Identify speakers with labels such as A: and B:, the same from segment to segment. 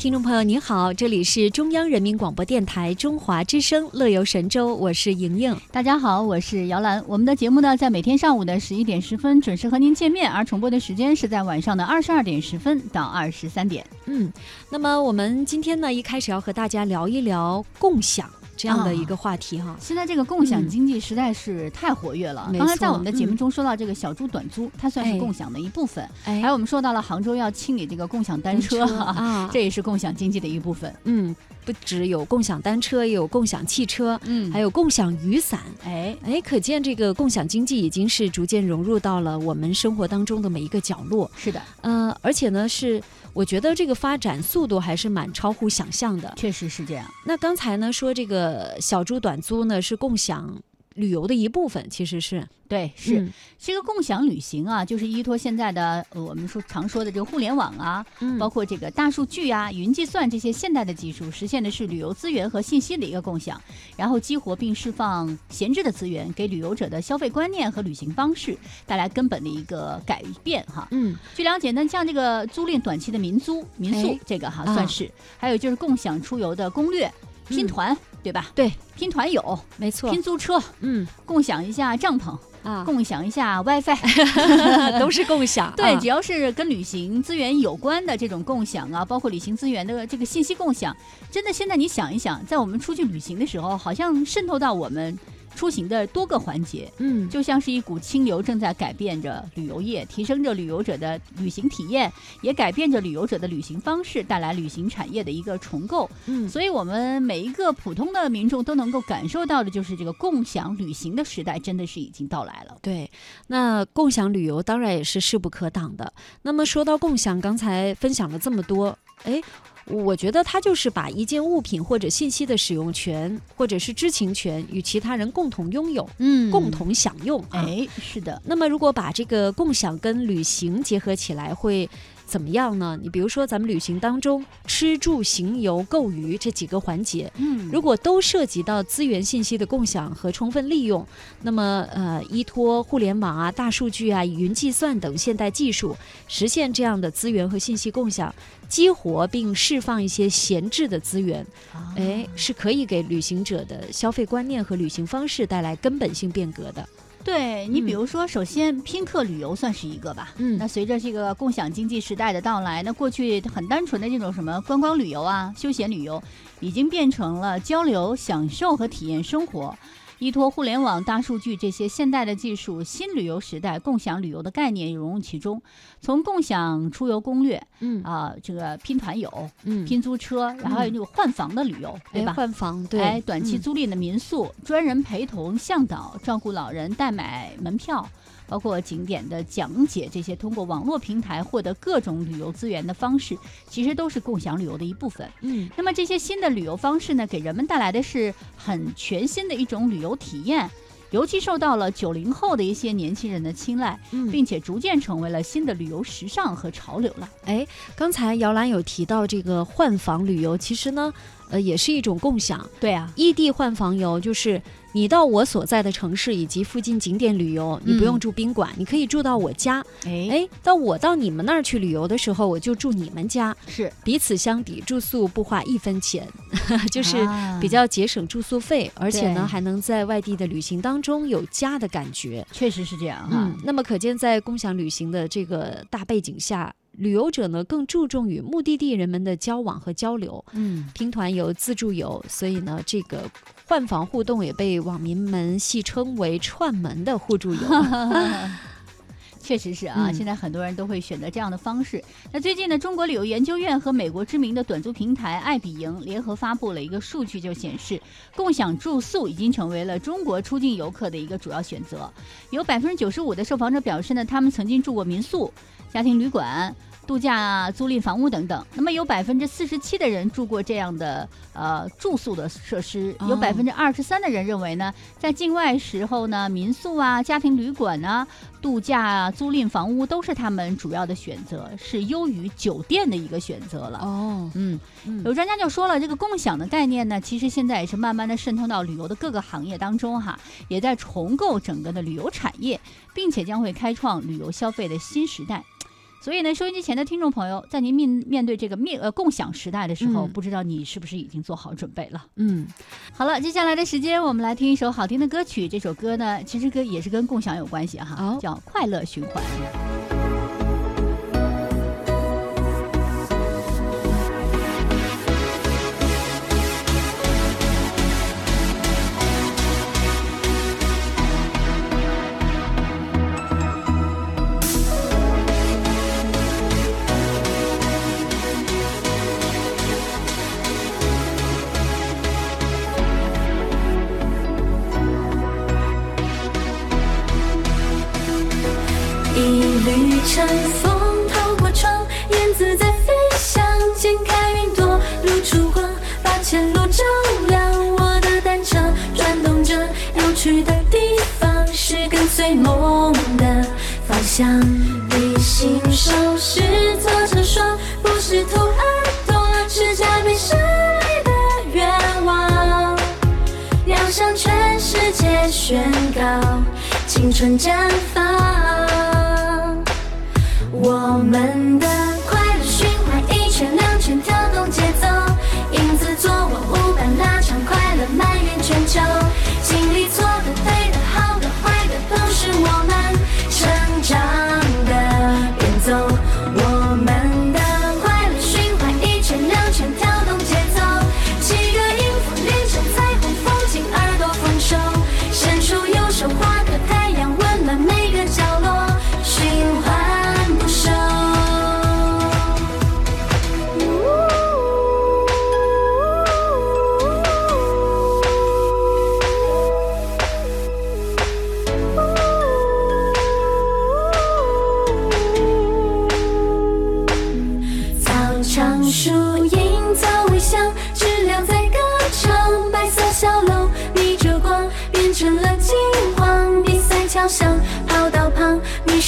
A: 听众朋友您好，这里是中央人民广播电台中华之声《乐游神州》，我是莹莹。
B: 大家好，我是姚兰。我们的节目呢，在每天上午的十一点十分准时和您见面，而重播的时间是在晚上的二十二点十分到二十三点。
A: 嗯，那么我们今天呢，一开始要和大家聊一聊共享。这样的一个话题哈，
B: 现在这个共享经济实在是太活跃了。刚才在我们的节目中说到这个小猪短租，它算是共享的一部分。还有我们说到了杭州要清理这个共享单车啊，这也是共享经济的一部分。
A: 嗯，不只有共享单车，也有共享汽车，嗯，还有共享雨伞。哎哎，可见这个共享经济已经是逐渐融入到了我们生活当中的每一个角落。
B: 是的，
A: 呃，而且呢是。我觉得这个发展速度还是蛮超乎想象的，
B: 确实是这样。
A: 那刚才呢说这个小猪短租呢是共享。旅游的一部分其实是
B: 对，是这个共享旅行啊，就是依托现在的我们说常说的这个互联网啊，包括这个大数据啊、云计算这些现代的技术，实现的是旅游资源和信息的一个共享，然后激活并释放闲置的资源，给旅游者的消费观念和旅行方式带来根本的一个改变哈。嗯，据了解呢，像这个租赁短期的民租民宿，这个哈算是，还有就是共享出游的攻略。拼团对吧？
A: 对，
B: 拼团友
A: 没错，
B: 拼租车，嗯，共享一下帐篷啊，共享一下 WiFi，
A: 都是共享。
B: 对，只要是跟旅行资源有关的这种共享啊，包括旅行资源的这个信息共享，真的现在你想一想，在我们出去旅行的时候，好像渗透到我们。出行的多个环节，嗯，就像是一股清流，正在改变着旅游业，提升着旅游者的旅行体验，也改变着旅游者的旅行方式，带来旅行产业的一个重构。嗯，所以我们每一个普通的民众都能够感受到的，就是这个共享旅行的时代真的是已经到来了。
A: 对，那共享旅游当然也是势不可挡的。那么说到共享，刚才分享了这么多，哎。我觉得它就是把一件物品或者信息的使用权或者是知情权与其他人共同拥有，嗯，共同享用。
B: 哎，是的。
A: 那么如果把这个共享跟旅行结合起来，会。怎么样呢？你比如说，咱们旅行当中吃住行游购娱这几个环节，嗯，如果都涉及到资源信息的共享和充分利用，那么呃，依托互联网啊、大数据啊、云计算等现代技术，实现这样的资源和信息共享，激活并释放一些闲置的资源，哎，是可以给旅行者的消费观念和旅行方式带来根本性变革的。
B: 对你，比如说，首先拼客旅游算是一个吧。嗯，那随着这个共享经济时代的到来，那过去很单纯的这种什么观光旅游啊、休闲旅游，已经变成了交流、享受和体验生活。依托互联网、大数据这些现代的技术，新旅游时代共享旅游的概念融入其中。从共享出游攻略，嗯啊，这个拼团游，嗯，拼租车，然后还有那种换房的旅游，对吧？
A: 换房，对，
B: 哎，短期租赁的民宿，专人陪同向导，照顾老人，代买门票。包括景点的讲解，这些通过网络平台获得各种旅游资源的方式，其实都是共享旅游的一部分。嗯，那么这些新的旅游方式呢，给人们带来的是很全新的一种旅游体验，尤其受到了九零后的一些年轻人的青睐，并且逐渐成为了新的旅游时尚和潮流了。
A: 哎，刚才姚兰有提到这个换房旅游，其实呢，呃，也是一种共享。
B: 对啊，
A: 异地换房游就是。你到我所在的城市以及附近景点旅游，你不用住宾馆，你可以住到我家。哎，到我到你们那儿去旅游的时候，我就住你们家，
B: 是
A: 彼此相抵，住宿不花一分钱，就是比较节省住宿费，而且呢还能在外地的旅行当中有家的感觉。
B: 确实是这样哈。
A: 那么可见，在共享旅行的这个大背景下。旅游者呢更注重与目的地人们的交往和交流，嗯，拼团游、自助游，所以呢，这个换房互动也被网民们戏称为“串门的互助游”。
B: 确实是啊，现在很多人都会选择这样的方式。那最近呢，中国旅游研究院和美国知名的短租平台爱彼迎联合发布了一个数据，就显示共享住宿已经成为了中国出境游客的一个主要选择。有百分之九十五的受访者表示呢，他们曾经住过民宿、家庭旅馆。度假租赁房屋等等，那么有百分之四十七的人住过这样的呃住宿的设施，有百分之二十三的人认为呢，在境外时候呢，民宿啊、家庭旅馆啊、度假啊租赁房屋都是他们主要的选择，是优于酒店的一个选择了。哦，嗯，有专家就说了，这个共享的概念呢，其实现在也是慢慢的渗透到旅游的各个行业当中哈，也在重构整个的旅游产业，并且将会开创旅游消费的新时代。所以呢，收音机前的听众朋友，在您面面对这个面呃共享时代的时候，不知道你是不是已经做好准备了？嗯，好了，接下来的时间我们来听一首好听的歌曲。这首歌呢，其实跟也是跟共享有关系哈，叫《快乐循环》。
A: 乘风透过窗，燕子在飞翔，剪开云朵露出光，把前路照亮。我的单车转动着，要去的地方是跟随梦的方向。旅行手是做成双，不是兔耳朵，是加倍胜利的愿望，要向全世界宣告青春绽放。我们的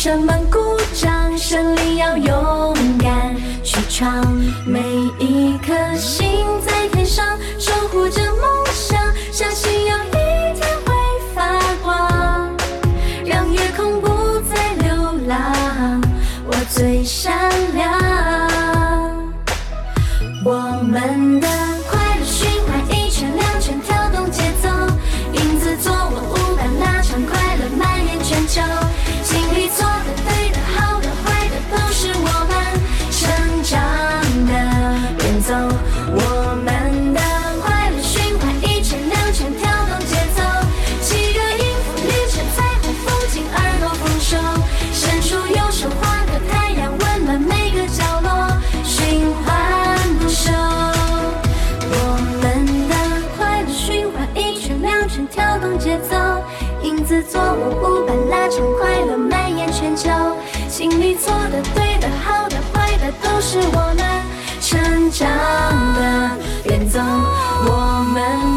A: 什么鼓掌？胜利要勇敢去闯。每一颗心是我们成长的原则我们